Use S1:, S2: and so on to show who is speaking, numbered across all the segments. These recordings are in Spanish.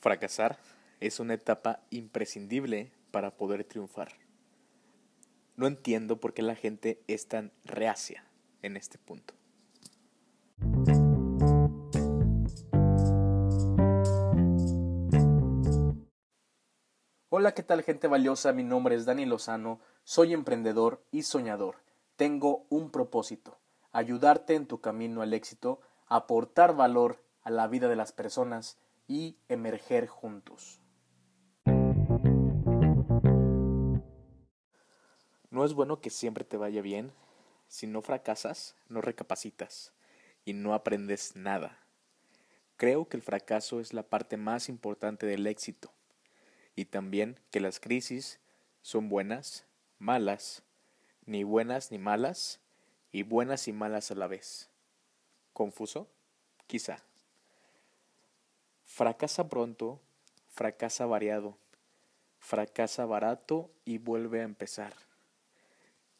S1: Fracasar es una etapa imprescindible para poder triunfar. No entiendo por qué la gente es tan reacia en este punto. Hola, ¿qué tal gente valiosa? Mi nombre es Dani Lozano, soy emprendedor y soñador. Tengo un propósito, ayudarte en tu camino al éxito, aportar valor a la vida de las personas y emerger juntos. No es bueno que siempre te vaya bien. Si no fracasas, no recapacitas y no aprendes nada. Creo que el fracaso es la parte más importante del éxito y también que las crisis son buenas, malas, ni buenas ni malas, y buenas y malas a la vez. ¿Confuso? Quizá. Fracasa pronto, fracasa variado, fracasa barato y vuelve a empezar.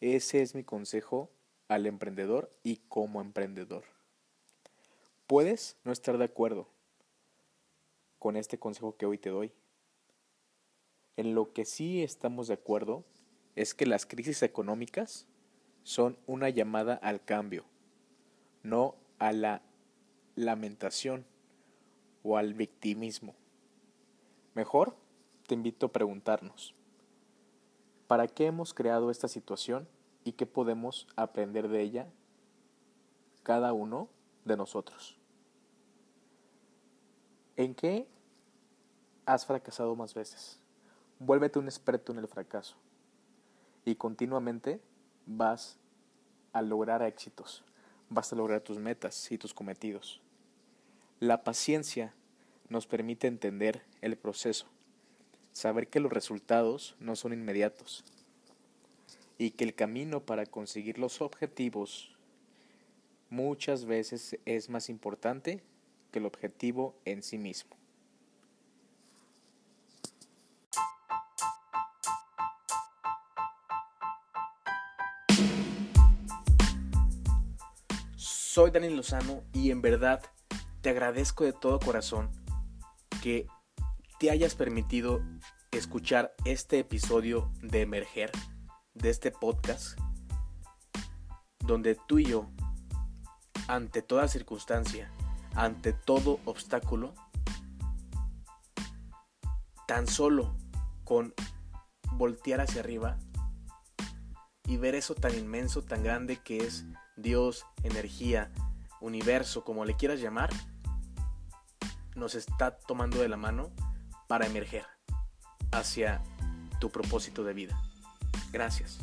S1: Ese es mi consejo al emprendedor y como emprendedor. Puedes no estar de acuerdo con este consejo que hoy te doy. En lo que sí estamos de acuerdo es que las crisis económicas son una llamada al cambio, no a la lamentación o al victimismo. Mejor te invito a preguntarnos, ¿para qué hemos creado esta situación y qué podemos aprender de ella cada uno de nosotros? ¿En qué has fracasado más veces? Vuélvete un experto en el fracaso y continuamente vas a lograr éxitos, vas a lograr tus metas y tus cometidos. La paciencia nos permite entender el proceso, saber que los resultados no son inmediatos y que el camino para conseguir los objetivos muchas veces es más importante que el objetivo en sí mismo. Soy Daniel Lozano y en verdad te agradezco de todo corazón que te hayas permitido escuchar este episodio de Emerger, de este podcast, donde tú y yo, ante toda circunstancia, ante todo obstáculo, tan solo con voltear hacia arriba y ver eso tan inmenso, tan grande que es Dios, energía, universo, como le quieras llamar, nos está tomando de la mano para emerger hacia tu propósito de vida. Gracias.